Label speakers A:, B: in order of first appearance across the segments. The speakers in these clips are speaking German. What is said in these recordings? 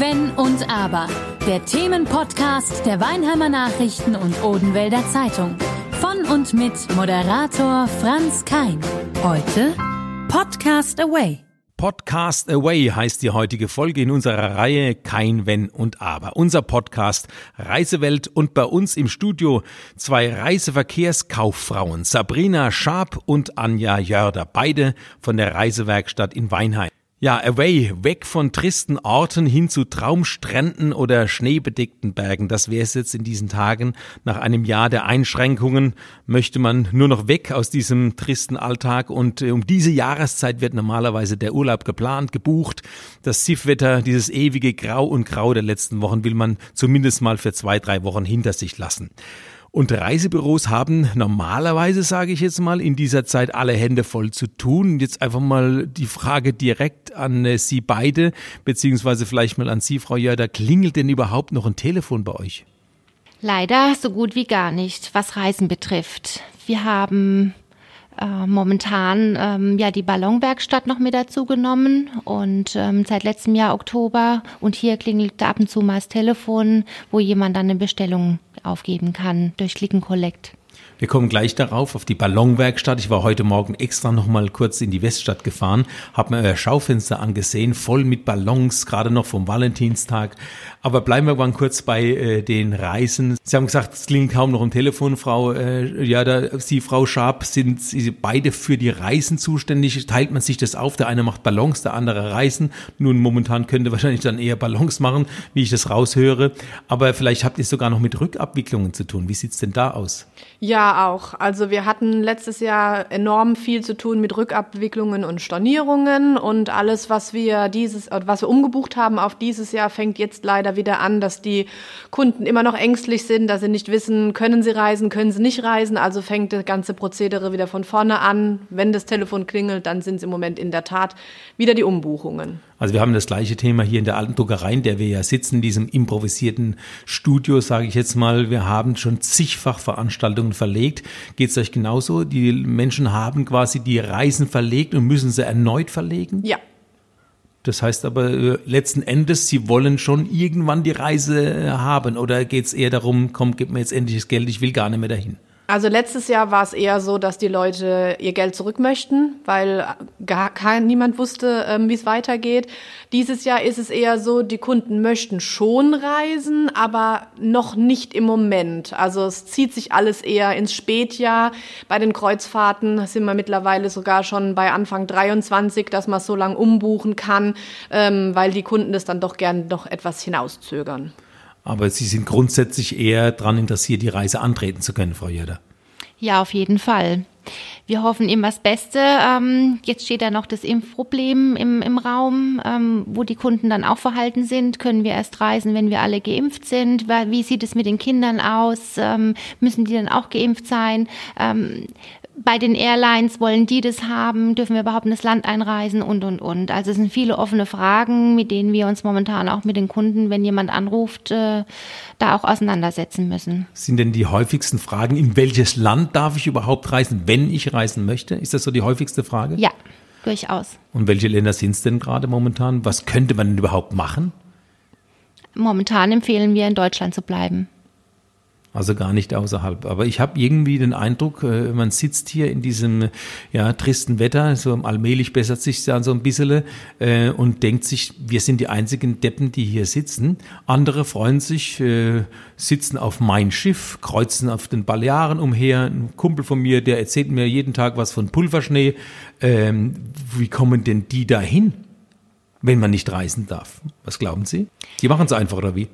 A: Wenn und Aber. Der Themenpodcast der Weinheimer Nachrichten und Odenwälder Zeitung. Von und mit Moderator Franz Kein. Heute Podcast Away.
B: Podcast Away heißt die heutige Folge in unserer Reihe Kein Wenn und Aber. Unser Podcast Reisewelt und bei uns im Studio zwei Reiseverkehrskauffrauen, Sabrina Schaab und Anja Jörder, beide von der Reisewerkstatt in Weinheim. Ja, away, weg von tristen Orten hin zu Traumstränden oder schneebedeckten Bergen. Das wäre es jetzt in diesen Tagen. Nach einem Jahr der Einschränkungen möchte man nur noch weg aus diesem tristen Alltag. Und äh, um diese Jahreszeit wird normalerweise der Urlaub geplant, gebucht. Das Siffwetter, dieses ewige Grau und Grau der letzten Wochen will man zumindest mal für zwei, drei Wochen hinter sich lassen. Und Reisebüros haben normalerweise, sage ich jetzt mal, in dieser Zeit alle Hände voll zu tun. Jetzt einfach mal die Frage direkt an äh, Sie beide, beziehungsweise vielleicht mal an Sie, Frau Jörder. Klingelt denn überhaupt noch ein Telefon bei euch?
C: Leider so gut wie gar nicht, was Reisen betrifft. Wir haben äh, momentan ähm, ja die Ballonwerkstatt noch mit dazu genommen und ähm, seit letztem Jahr Oktober und hier klingelt ab und zu mal das Telefon, wo jemand dann eine Bestellung aufgeben kann durch Click Collect.
B: Wir kommen gleich darauf, auf die Ballonwerkstatt. Ich war heute Morgen extra noch mal kurz in die Weststadt gefahren, habe mir euer Schaufenster angesehen, voll mit Ballons, gerade noch vom Valentinstag. Aber bleiben wir mal kurz bei äh, den Reisen. Sie haben gesagt, es klingt kaum noch am Telefon, Frau, äh, ja, da, Sie, Frau Schaab, sind Sie beide für die Reisen zuständig? Teilt man sich das auf? Der eine macht Ballons, der andere Reisen. Nun, momentan könnte wahrscheinlich dann eher Ballons machen, wie ich das raushöre. Aber vielleicht habt ihr sogar noch mit Rückabwicklungen zu tun. Wie sieht's denn da aus?
D: Ja, auch. Also wir hatten letztes Jahr enorm viel zu tun mit Rückabwicklungen und Stornierungen und alles, was wir dieses, was wir umgebucht haben auf dieses Jahr, fängt jetzt leider wieder an, dass die Kunden immer noch ängstlich sind, dass sie nicht wissen, können sie reisen, können sie nicht reisen. Also fängt das ganze Prozedere wieder von vorne an. Wenn das Telefon klingelt, dann sind es im Moment in der Tat wieder die Umbuchungen.
B: Also wir haben das gleiche Thema hier in der alten Druckerei, in der wir ja sitzen, in diesem improvisierten Studio, sage ich jetzt mal. Wir haben schon zigfach Veranstaltungen verlegt. Geht es euch genauso? Die Menschen haben quasi die Reisen verlegt und müssen sie erneut verlegen?
D: Ja.
B: Das heißt aber äh, letzten Endes, Sie wollen schon irgendwann die Reise äh, haben oder geht es eher darum, komm, gib mir jetzt endlich das Geld, ich will gar nicht mehr dahin?
D: Also letztes Jahr war es eher so, dass die Leute ihr Geld zurück möchten, weil gar kein, niemand wusste, ähm, wie es weitergeht. Dieses Jahr ist es eher so, die Kunden möchten schon reisen, aber noch nicht im Moment. Also es zieht sich alles eher ins Spätjahr. Bei den Kreuzfahrten sind wir mittlerweile sogar schon bei Anfang 23, dass man so lang umbuchen kann, ähm, weil die Kunden das dann doch gern noch etwas hinauszögern.
B: Aber Sie sind grundsätzlich eher daran interessiert, die Reise antreten zu können, Frau Jöder.
C: Ja, auf jeden Fall. Wir hoffen immer das Beste. Ähm, jetzt steht ja noch das Impfproblem im, im Raum, ähm, wo die Kunden dann auch verhalten sind. Können wir erst reisen, wenn wir alle geimpft sind? Wie sieht es mit den Kindern aus? Ähm, müssen die dann auch geimpft sein? Bei den Airlines wollen die das haben, dürfen wir überhaupt in das Land einreisen und, und, und. Also es sind viele offene Fragen, mit denen wir uns momentan auch mit den Kunden, wenn jemand anruft, äh, da auch auseinandersetzen müssen.
B: Sind denn die häufigsten Fragen, in welches Land darf ich überhaupt reisen, wenn ich reisen möchte? Ist das so die häufigste Frage?
C: Ja, durchaus.
B: Und welche Länder sind es denn gerade momentan? Was könnte man denn überhaupt machen?
C: Momentan empfehlen wir, in Deutschland zu bleiben.
B: Also gar nicht außerhalb. Aber ich habe irgendwie den Eindruck, äh, man sitzt hier in diesem ja, tristen Wetter, so allmählich bessert sich dann so ein bisschen äh, und denkt sich, wir sind die einzigen Deppen, die hier sitzen. Andere freuen sich, äh, sitzen auf mein Schiff, kreuzen auf den Balearen umher. Ein Kumpel von mir, der erzählt mir jeden Tag was von Pulverschnee. Ähm, wie kommen denn die dahin, wenn man nicht reisen darf? Was glauben Sie? Die machen es einfach, oder wie?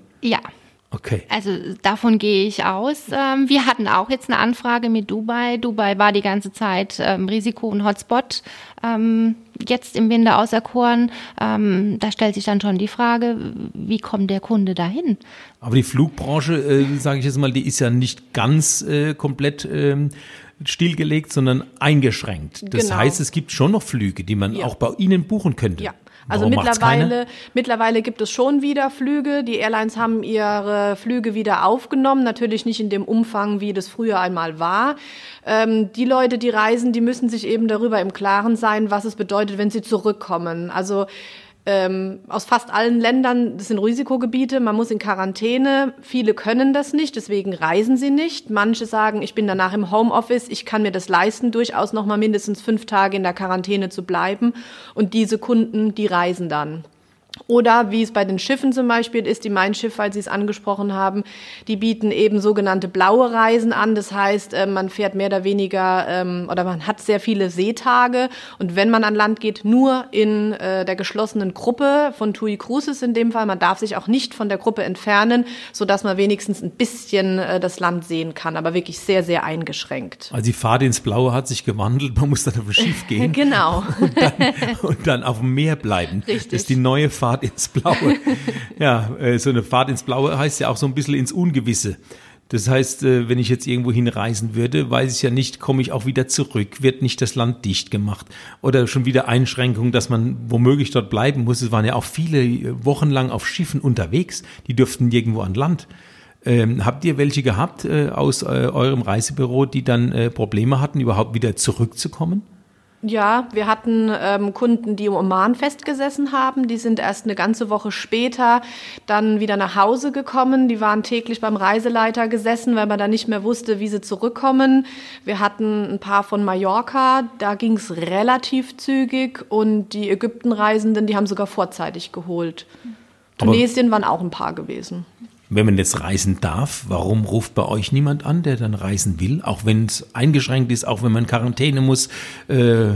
B: Okay.
C: Also davon gehe ich aus. Ähm, wir hatten auch jetzt eine Anfrage mit Dubai. Dubai war die ganze Zeit ähm, Risiko und Hotspot. Ähm, jetzt im Winter auserkoren. Da stellt sich dann schon die Frage, wie kommt der Kunde dahin?
B: Aber die Flugbranche, äh, sage ich jetzt mal, die ist ja nicht ganz äh, komplett stillgelegt, sondern eingeschränkt. Das genau. heißt, es gibt schon noch Flüge, die man ja. auch bei Ihnen buchen könnte.
D: Ja. Also mittlerweile, mittlerweile gibt es schon wieder Flüge. Die Airlines haben ihre Flüge wieder aufgenommen, natürlich nicht in dem Umfang, wie das früher einmal war. Ähm, die Leute, die reisen, die müssen sich eben darüber im Klaren sein, was es bedeutet, wenn sie zurückkommen. Also ähm, aus fast allen Ländern, das sind Risikogebiete, man muss in Quarantäne. Viele können das nicht, deswegen reisen sie nicht. Manche sagen, ich bin danach im Homeoffice, ich kann mir das leisten, durchaus noch mal mindestens fünf Tage in der Quarantäne zu bleiben. Und diese Kunden, die reisen dann. Oder wie es bei den Schiffen zum Beispiel ist, die Mein Schiff, weil Sie es angesprochen haben, die bieten eben sogenannte blaue Reisen an. Das heißt, äh, man fährt mehr oder weniger ähm, oder man hat sehr viele Seetage und wenn man an Land geht, nur in äh, der geschlossenen Gruppe von TUI Cruises in dem Fall. Man darf sich auch nicht von der Gruppe entfernen, sodass man wenigstens ein bisschen äh, das Land sehen kann, aber wirklich sehr, sehr eingeschränkt.
B: Also die Fahrt ins Blaue hat sich gewandelt, man muss dann auf ein Schiff gehen.
D: genau.
B: Und dann, und dann auf dem Meer bleiben.
D: Richtig.
B: Das ist die neue Fahrt Fahrt ins Blaue. ja, äh, so eine Fahrt ins Blaue heißt ja auch so ein bisschen ins Ungewisse. Das heißt, äh, wenn ich jetzt irgendwo hinreisen würde, weiß ich ja nicht, komme ich auch wieder zurück, wird nicht das Land dicht gemacht oder schon wieder Einschränkungen, dass man womöglich dort bleiben muss. Es waren ja auch viele äh, Wochen lang auf Schiffen unterwegs, die dürften nirgendwo an Land. Ähm, habt ihr welche gehabt äh, aus äh, eurem Reisebüro, die dann äh, Probleme hatten, überhaupt wieder zurückzukommen?
D: Ja, wir hatten ähm, Kunden, die im Oman festgesessen haben. Die sind erst eine ganze Woche später dann wieder nach Hause gekommen. Die waren täglich beim Reiseleiter gesessen, weil man da nicht mehr wusste, wie sie zurückkommen. Wir hatten ein paar von Mallorca, da ging es relativ zügig. Und die Ägyptenreisenden, die haben sogar vorzeitig geholt. Tunesien waren auch ein paar gewesen.
B: Wenn man jetzt reisen darf, warum ruft bei euch niemand an, der dann reisen will, auch wenn es eingeschränkt ist, auch wenn man Quarantäne muss? Äh,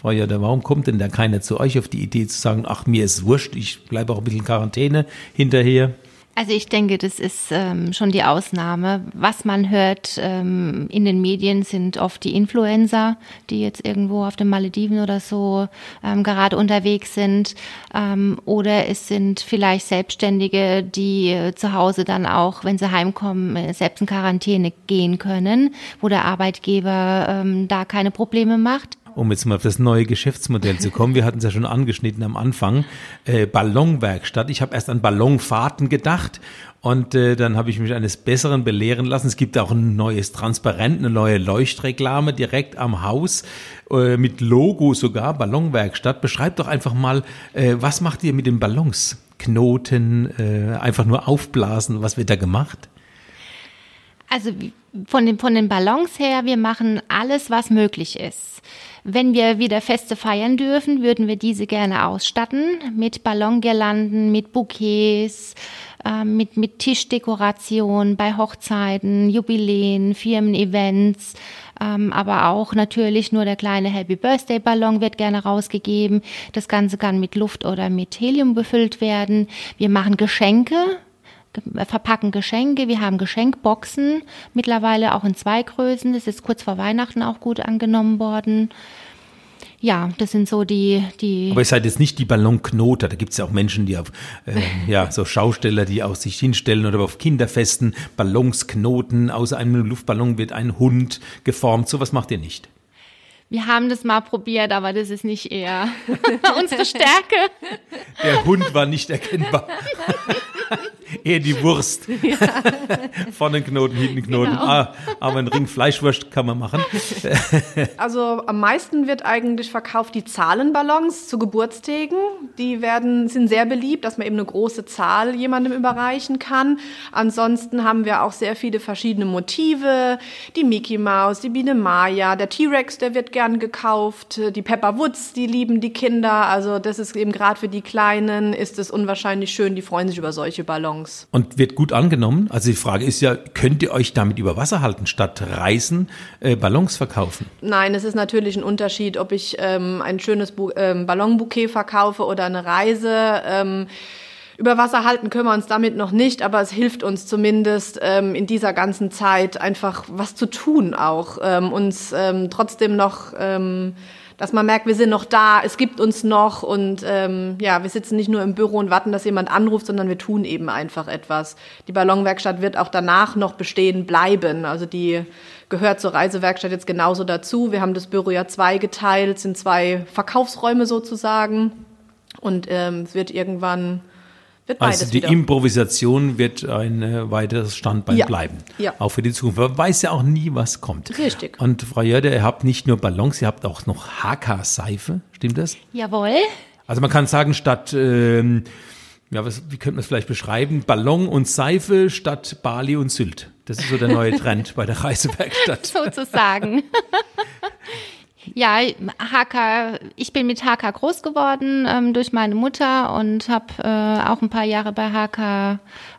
B: Frau Jada, warum kommt denn da keiner zu euch auf die Idee zu sagen, ach, mir ist wurscht, ich bleibe auch ein bisschen Quarantäne hinterher?
C: Also ich denke, das ist ähm, schon die Ausnahme. Was man hört ähm, in den Medien sind oft die Influencer, die jetzt irgendwo auf den Malediven oder so ähm, gerade unterwegs sind. Ähm, oder es sind vielleicht Selbstständige, die äh, zu Hause dann auch, wenn sie heimkommen, äh, selbst in Quarantäne gehen können, wo der Arbeitgeber ähm, da keine Probleme macht
B: um jetzt mal auf das neue Geschäftsmodell zu kommen, wir hatten es ja schon angeschnitten am Anfang, äh, Ballonwerkstatt. Ich habe erst an Ballonfahrten gedacht und äh, dann habe ich mich eines Besseren belehren lassen. Es gibt auch ein neues Transparent, eine neue Leuchtreklame direkt am Haus äh, mit Logo sogar, Ballonwerkstatt. Beschreibt doch einfach mal, äh, was macht ihr mit den Ballons? Knoten, äh, einfach nur aufblasen, was wird da gemacht?
C: Also von den, von den Ballons her, wir machen alles, was möglich ist. Wenn wir wieder Feste feiern dürfen, würden wir diese gerne ausstatten mit Ballongirlanden, mit Bouquets, äh, mit, mit Tischdekoration bei Hochzeiten, Jubiläen, Firmen-Events. Ähm, aber auch natürlich nur der kleine Happy Birthday Ballon wird gerne rausgegeben. Das Ganze kann mit Luft oder mit Helium befüllt werden. Wir machen Geschenke verpacken Geschenke. Wir haben Geschenkboxen, mittlerweile auch in zwei Größen. Das ist kurz vor Weihnachten auch gut angenommen worden. Ja, das sind so die, die.
B: Aber ihr seid jetzt nicht die Ballonknoter. Da gibt es ja auch Menschen, die auf, äh, ja, so Schausteller, die auch sich hinstellen oder auf Kinderfesten Ballons knoten. Aus einem Luftballon wird ein Hund geformt. Sowas macht ihr nicht.
C: Wir haben das mal probiert, aber das ist nicht eher unsere Stärke.
B: Der Hund war nicht erkennbar. Eher die Wurst. Ja. Vorne Knoten, hinten Knoten. Genau. Ah, aber ein Ring Fleischwurst kann man machen.
D: also am meisten wird eigentlich verkauft die Zahlenballons zu Geburtstagen. Die werden, sind sehr beliebt, dass man eben eine große Zahl jemandem überreichen kann. Ansonsten haben wir auch sehr viele verschiedene Motive. Die Mickey Mouse, die Biene Maya, der T-Rex, der wird gern gekauft. Die Pepper Woods, die lieben die Kinder. Also das ist eben gerade für die Kleinen ist es unwahrscheinlich schön. Die freuen sich über solche Ballons.
B: Und wird gut angenommen? Also die Frage ist ja, könnt ihr euch damit über Wasser halten, statt Reisen äh, Ballons verkaufen?
D: Nein, es ist natürlich ein Unterschied, ob ich ähm, ein schönes Bu ähm, Ballonbouquet verkaufe oder eine Reise. Ähm, über Wasser halten können wir uns damit noch nicht, aber es hilft uns zumindest ähm, in dieser ganzen Zeit einfach was zu tun auch, ähm, uns ähm, trotzdem noch ähm, dass man merkt, wir sind noch da, es gibt uns noch und ähm, ja, wir sitzen nicht nur im Büro und warten, dass jemand anruft, sondern wir tun eben einfach etwas. Die Ballonwerkstatt wird auch danach noch bestehen bleiben. Also die gehört zur Reisewerkstatt jetzt genauso dazu. Wir haben das Büro ja zwei geteilt, sind zwei Verkaufsräume sozusagen und ähm, es wird irgendwann
B: wird also die wieder. Improvisation wird ein äh, weiteres Standbein ja. bleiben. Ja. Auch für die Zukunft. Man weiß ja auch nie, was kommt.
D: Richtig.
B: Und Frau Jörde, ihr habt nicht nur Ballons, ihr habt auch noch HK-Seife. Stimmt das?
C: Jawohl.
B: Also man kann sagen, statt, ähm, ja, was, wie könnte man es vielleicht beschreiben? Ballon und Seife statt Bali und Sylt. Das ist so der neue Trend bei der Reisewerkstatt.
C: Sozusagen. Ja, HK, ich bin mit HK groß geworden ähm, durch meine Mutter und habe äh, auch ein paar Jahre bei HK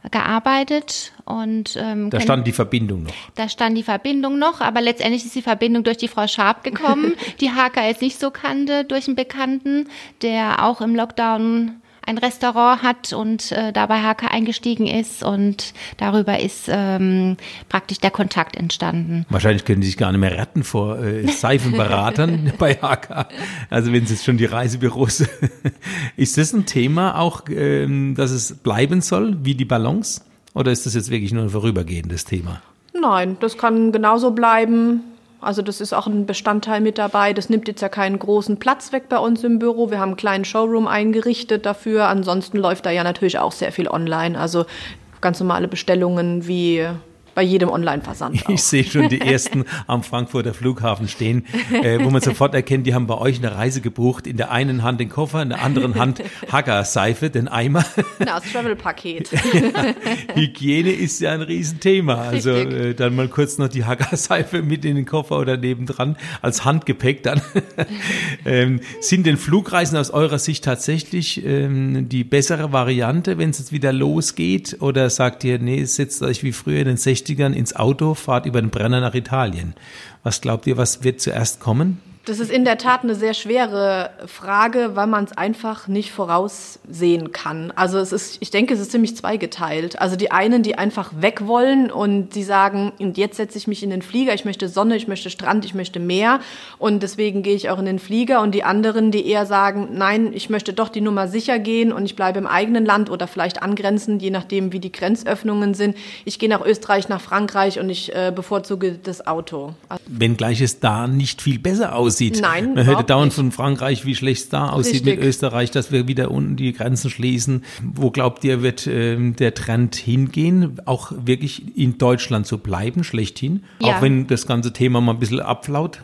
C: gearbeitet. Und, ähm,
B: da stand die Verbindung noch.
C: Da stand die Verbindung noch, aber letztendlich ist die Verbindung durch die Frau Schaab gekommen, die HK jetzt nicht so kannte durch einen Bekannten, der auch im Lockdown ein Restaurant hat und äh, dabei Hake eingestiegen ist und darüber ist ähm, praktisch der Kontakt entstanden.
B: Wahrscheinlich können Sie sich gar nicht mehr retten vor äh, Seifenberatern bei Haka. Also wenn es jetzt schon die Reisebüros ist das ein Thema auch, ähm, dass es bleiben soll wie die Ballons oder ist das jetzt wirklich nur ein vorübergehendes Thema?
D: Nein, das kann genauso bleiben. Also das ist auch ein Bestandteil mit dabei. Das nimmt jetzt ja keinen großen Platz weg bei uns im Büro. Wir haben einen kleinen Showroom eingerichtet dafür. Ansonsten läuft da ja natürlich auch sehr viel online. Also ganz normale Bestellungen wie bei jedem Online-Versand.
B: Ich sehe schon die ersten am Frankfurter Flughafen stehen, äh, wo man sofort erkennt, die haben bei euch eine Reise gebucht. In der einen Hand den Koffer, in der anderen Hand Hacker-Seife, den Eimer.
D: Na, das Travel-Paket.
B: ja, Hygiene ist ja ein Riesenthema. Also äh, dann mal kurz noch die Hacker-Seife mit in den Koffer oder nebendran als Handgepäck dann. ähm, sind denn Flugreisen aus eurer Sicht tatsächlich ähm, die bessere Variante, wenn es jetzt wieder losgeht? Oder sagt ihr, nee, setzt euch wie früher in den 60 60ern ins Auto, fahrt über den Brenner nach Italien. Was glaubt ihr, was wird zuerst kommen?
D: Das ist in der Tat eine sehr schwere Frage, weil man es einfach nicht voraussehen kann. Also es ist, ich denke, es ist ziemlich zweigeteilt. Also die einen, die einfach weg wollen und die sagen, und jetzt setze ich mich in den Flieger, ich möchte Sonne, ich möchte Strand, ich möchte Meer und deswegen gehe ich auch in den Flieger. Und die anderen, die eher sagen, nein, ich möchte doch die Nummer sicher gehen und ich bleibe im eigenen Land oder vielleicht angrenzend, je nachdem, wie die Grenzöffnungen sind. Ich gehe nach Österreich, nach Frankreich und ich äh, bevorzuge das Auto.
B: Wenngleich es da nicht viel besser aussieht aussieht.
D: Nein,
B: Man hörte dauernd nicht. von Frankreich, wie schlecht es da aussieht Richtig. mit Österreich, dass wir wieder unten die Grenzen schließen. Wo glaubt ihr, wird ähm, der Trend hingehen, auch wirklich in Deutschland zu bleiben, schlechthin? Ja. Auch wenn das ganze Thema mal ein bisschen abflaut?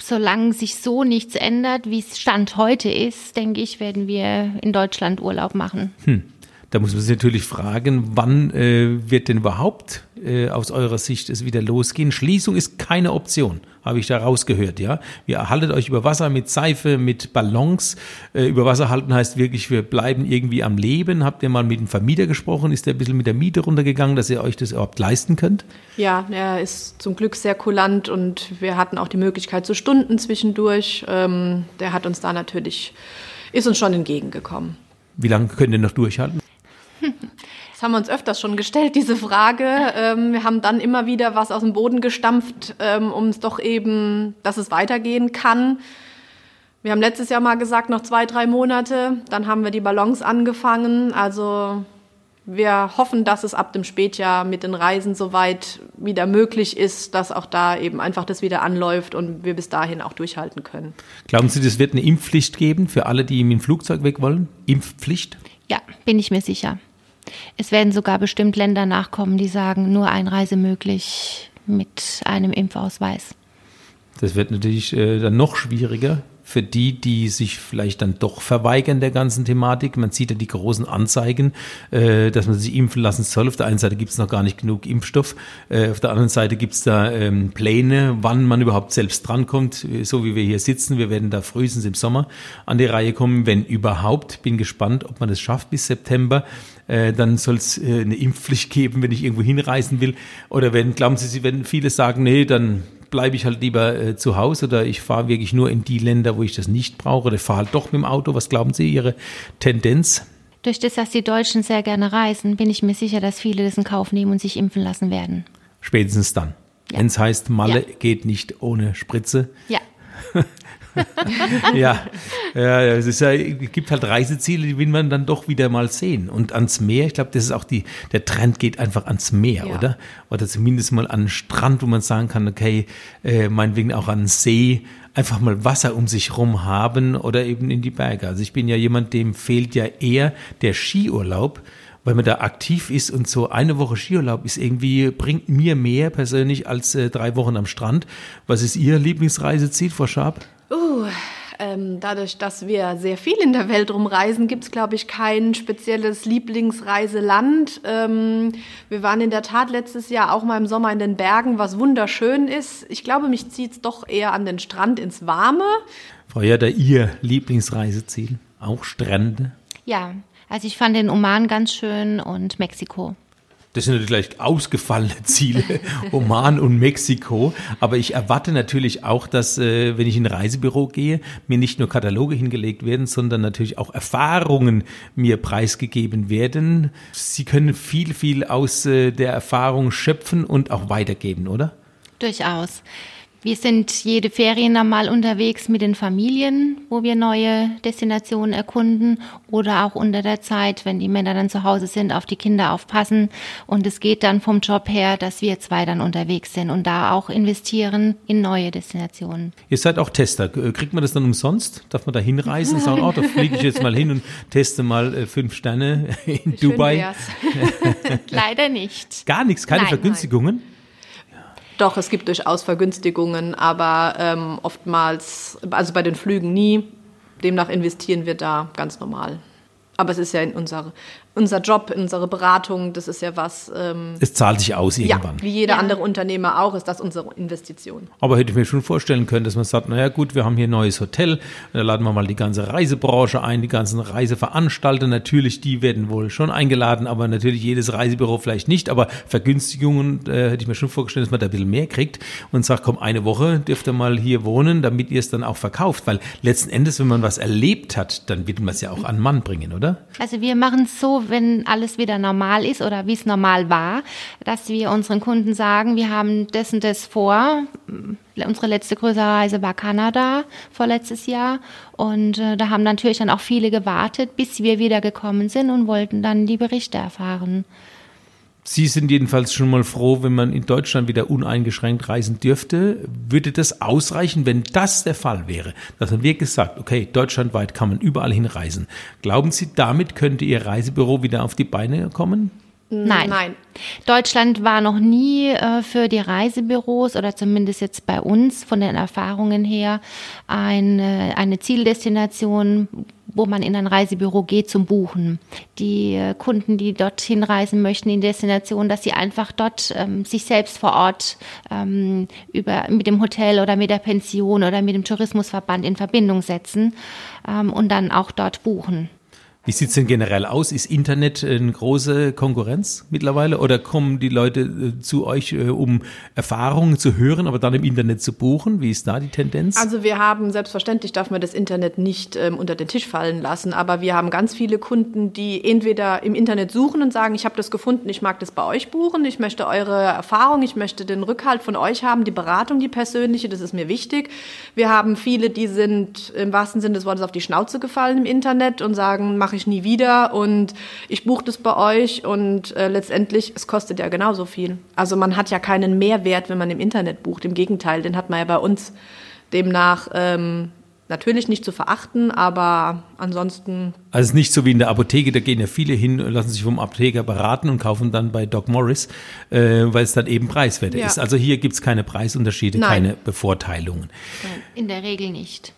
C: solange sich so nichts ändert, wie es Stand heute ist, denke ich, werden wir in Deutschland Urlaub machen. Hm.
B: Da muss man sich natürlich fragen, wann äh, wird denn überhaupt äh, aus eurer Sicht es wieder losgehen? Schließung ist keine Option, habe ich da rausgehört, ja. Wir haltet euch über Wasser mit Seife, mit Ballons. Äh, über Wasser halten heißt wirklich, wir bleiben irgendwie am Leben. Habt ihr mal mit dem Vermieter gesprochen? Ist der ein bisschen mit der Miete runtergegangen, dass ihr euch das überhaupt leisten könnt?
D: Ja, er ist zum Glück sehr kulant und wir hatten auch die Möglichkeit zu Stunden zwischendurch. Ähm, der hat uns da natürlich, ist uns schon entgegengekommen.
B: Wie lange könnt ihr noch durchhalten?
D: Das haben wir uns öfters schon gestellt, diese Frage. Ähm, wir haben dann immer wieder was aus dem Boden gestampft, ähm, um es doch eben, dass es weitergehen kann. Wir haben letztes Jahr mal gesagt, noch zwei, drei Monate. Dann haben wir die Ballons angefangen. Also wir hoffen, dass es ab dem Spätjahr mit den Reisen soweit wieder möglich ist, dass auch da eben einfach das wieder anläuft und wir bis dahin auch durchhalten können.
B: Glauben Sie, es wird eine Impfpflicht geben für alle, die im Flugzeug weg wollen? Impfpflicht?
C: Ja, bin ich mir sicher. Es werden sogar bestimmt Länder nachkommen, die sagen, nur Einreise möglich mit einem Impfausweis.
B: Das wird natürlich äh, dann noch schwieriger, für die, die sich vielleicht dann doch verweigern der ganzen Thematik. Man sieht ja die großen Anzeigen, äh, dass man sich impfen lassen soll. Auf der einen Seite gibt es noch gar nicht genug Impfstoff. Äh, auf der anderen Seite gibt es da ähm, Pläne, wann man überhaupt selbst drankommt. So wie wir hier sitzen, wir werden da frühestens im Sommer an die Reihe kommen, wenn überhaupt. Bin gespannt, ob man das schafft bis September. Äh, dann soll es äh, eine Impfpflicht geben, wenn ich irgendwo hinreisen will. Oder wenn, glauben Sie, wenn viele sagen, nee, dann bleibe ich halt lieber äh, zu Hause oder ich fahre wirklich nur in die Länder, wo ich das nicht brauche oder fahre halt doch mit dem Auto. Was glauben Sie, Ihre Tendenz?
C: Durch das, dass die Deutschen sehr gerne reisen, bin ich mir sicher, dass viele das in Kauf nehmen und sich impfen lassen werden.
B: Spätestens dann. Ja. Wenn es heißt, Malle ja. geht nicht ohne Spritze.
C: Ja.
B: ja, ja, es ist ja, es gibt halt Reiseziele, die will man dann doch wieder mal sehen. Und ans Meer, ich glaube, das ist auch die, der Trend geht einfach ans Meer, ja. oder? Oder zumindest mal an den Strand, wo man sagen kann, okay, äh, meinetwegen auch an den See, einfach mal Wasser um sich rum haben oder eben in die Berge. Also ich bin ja jemand, dem fehlt ja eher der Skiurlaub, weil man da aktiv ist und so eine Woche Skiurlaub ist irgendwie, bringt mir mehr persönlich als äh, drei Wochen am Strand. Was ist Ihr Lieblingsreiseziel, Frau Schab?
D: Uh, Ähm, dadurch, dass wir sehr viel in der Welt rumreisen, gibt es, glaube ich, kein spezielles Lieblingsreiseland. Ähm, wir waren in der Tat letztes Jahr auch mal im Sommer in den Bergen, was wunderschön ist. Ich glaube, mich zieht es doch eher an den Strand ins Warme.
B: Frau Jörder, Ihr Lieblingsreiseziel? Auch Strände?
C: Ja, also ich fand den Oman ganz schön und Mexiko.
B: Das sind natürlich ausgefallene Ziele, Oman und Mexiko. Aber ich erwarte natürlich auch, dass, äh, wenn ich in ein Reisebüro gehe, mir nicht nur Kataloge hingelegt werden, sondern natürlich auch Erfahrungen mir preisgegeben werden. Sie können viel, viel aus äh, der Erfahrung schöpfen und auch weitergeben, oder?
C: Durchaus. Wir sind jede Ferien einmal unterwegs mit den Familien, wo wir neue Destinationen erkunden oder auch unter der Zeit, wenn die Männer dann zu Hause sind, auf die Kinder aufpassen. Und es geht dann vom Job her, dass wir zwei dann unterwegs sind und da auch investieren in neue Destinationen.
B: Ihr seid auch Tester. Kriegt man das dann umsonst? Darf man da hinreisen und sagen, oh, da fliege ich jetzt mal hin und teste mal äh, fünf Sterne in Dubai?
C: Leider nicht.
B: Gar nichts, keine nein, Vergünstigungen? Nein.
D: Doch, es gibt durchaus Vergünstigungen, aber ähm, oftmals, also bei den Flügen nie. Demnach investieren wir da ganz normal. Aber es ist ja in unserer unser Job, unsere Beratung, das ist ja was. Ähm,
B: es zahlt sich aus irgendwann.
D: Ja, wie jeder ja. andere Unternehmer auch, ist das unsere Investition.
B: Aber hätte ich mir schon vorstellen können, dass man sagt, naja gut, wir haben hier ein neues Hotel, da laden wir mal die ganze Reisebranche ein, die ganzen Reiseveranstalter, natürlich, die werden wohl schon eingeladen, aber natürlich jedes Reisebüro vielleicht nicht, aber Vergünstigungen äh, hätte ich mir schon vorgestellt, dass man da ein bisschen mehr kriegt und sagt, komm, eine Woche dürft ihr mal hier wohnen, damit ihr es dann auch verkauft, weil letzten Endes, wenn man was erlebt hat, dann wird man es ja auch an Mann bringen, oder?
C: Also wir machen es so, wenn alles wieder normal ist oder wie es normal war, dass wir unseren Kunden sagen, wir haben das und das vor. Unsere letzte größere Reise war Kanada vorletztes Jahr und äh, da haben natürlich dann auch viele gewartet, bis wir wieder gekommen sind und wollten dann die Berichte erfahren.
B: Sie sind jedenfalls schon mal froh, wenn man in Deutschland wieder uneingeschränkt reisen dürfte. Würde das ausreichen, wenn das der Fall wäre? Dass man wirklich sagt, okay, deutschlandweit kann man überall hinreisen. Glauben Sie, damit könnte Ihr Reisebüro wieder auf die Beine kommen?
C: Nein. Nein. Deutschland war noch nie äh, für die Reisebüros oder zumindest jetzt bei uns von den Erfahrungen her eine, eine Zieldestination, wo man in ein Reisebüro geht zum Buchen. Die äh, Kunden, die dorthin reisen möchten in Destination, dass sie einfach dort ähm, sich selbst vor Ort ähm, über, mit dem Hotel oder mit der Pension oder mit dem Tourismusverband in Verbindung setzen ähm, und dann auch dort buchen.
B: Wie sieht es denn generell aus? Ist Internet eine große Konkurrenz mittlerweile oder kommen die Leute äh, zu euch, äh, um Erfahrungen zu hören, aber dann im Internet zu buchen? Wie ist da die Tendenz?
D: Also wir haben, selbstverständlich darf man das Internet nicht ähm, unter den Tisch fallen lassen, aber wir haben ganz viele Kunden, die entweder im Internet suchen und sagen, ich habe das gefunden, ich mag das bei euch buchen, ich möchte eure Erfahrung, ich möchte den Rückhalt von euch haben, die Beratung, die persönliche, das ist mir wichtig. Wir haben viele, die sind im wahrsten Sinne des Wortes auf die Schnauze gefallen im Internet und sagen, mach mache ich nie wieder und ich buche das bei euch und äh, letztendlich, es kostet ja genauso viel. Also man hat ja keinen Mehrwert, wenn man im Internet bucht. Im Gegenteil, den hat man ja bei uns demnach ähm, natürlich nicht zu verachten, aber ansonsten.
B: Also es ist nicht so wie in der Apotheke, da gehen ja viele hin, lassen sich vom Apotheker beraten und kaufen dann bei Doc Morris, äh, weil es dann eben preiswerter ja. ist. Also hier gibt es keine Preisunterschiede, Nein. keine Bevorteilungen.
C: In der Regel nicht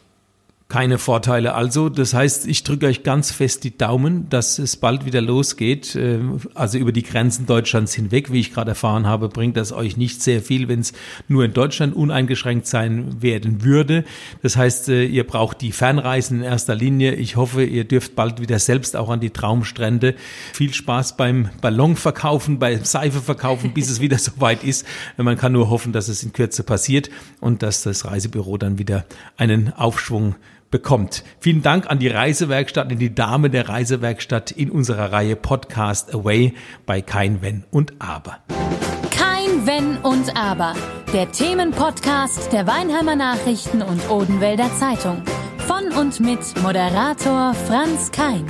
B: keine Vorteile. Also, das heißt, ich drücke euch ganz fest die Daumen, dass es bald wieder losgeht. Äh, also über die Grenzen Deutschlands hinweg, wie ich gerade erfahren habe, bringt das euch nicht sehr viel, wenn es nur in Deutschland uneingeschränkt sein werden würde. Das heißt, äh, ihr braucht die Fernreisen in erster Linie. Ich hoffe, ihr dürft bald wieder selbst auch an die Traumstrände. Viel Spaß beim Ballonverkaufen, beim Seifeverkaufen, bis es wieder soweit ist. Man kann nur hoffen, dass es in Kürze passiert und dass das Reisebüro dann wieder einen Aufschwung bekommt. Vielen Dank an die Reisewerkstatt, an die Dame der Reisewerkstatt in unserer Reihe Podcast Away bei Kein Wenn und Aber.
A: Kein Wenn und Aber. Der Themenpodcast der Weinheimer Nachrichten und Odenwälder Zeitung. Von und mit Moderator Franz Kein.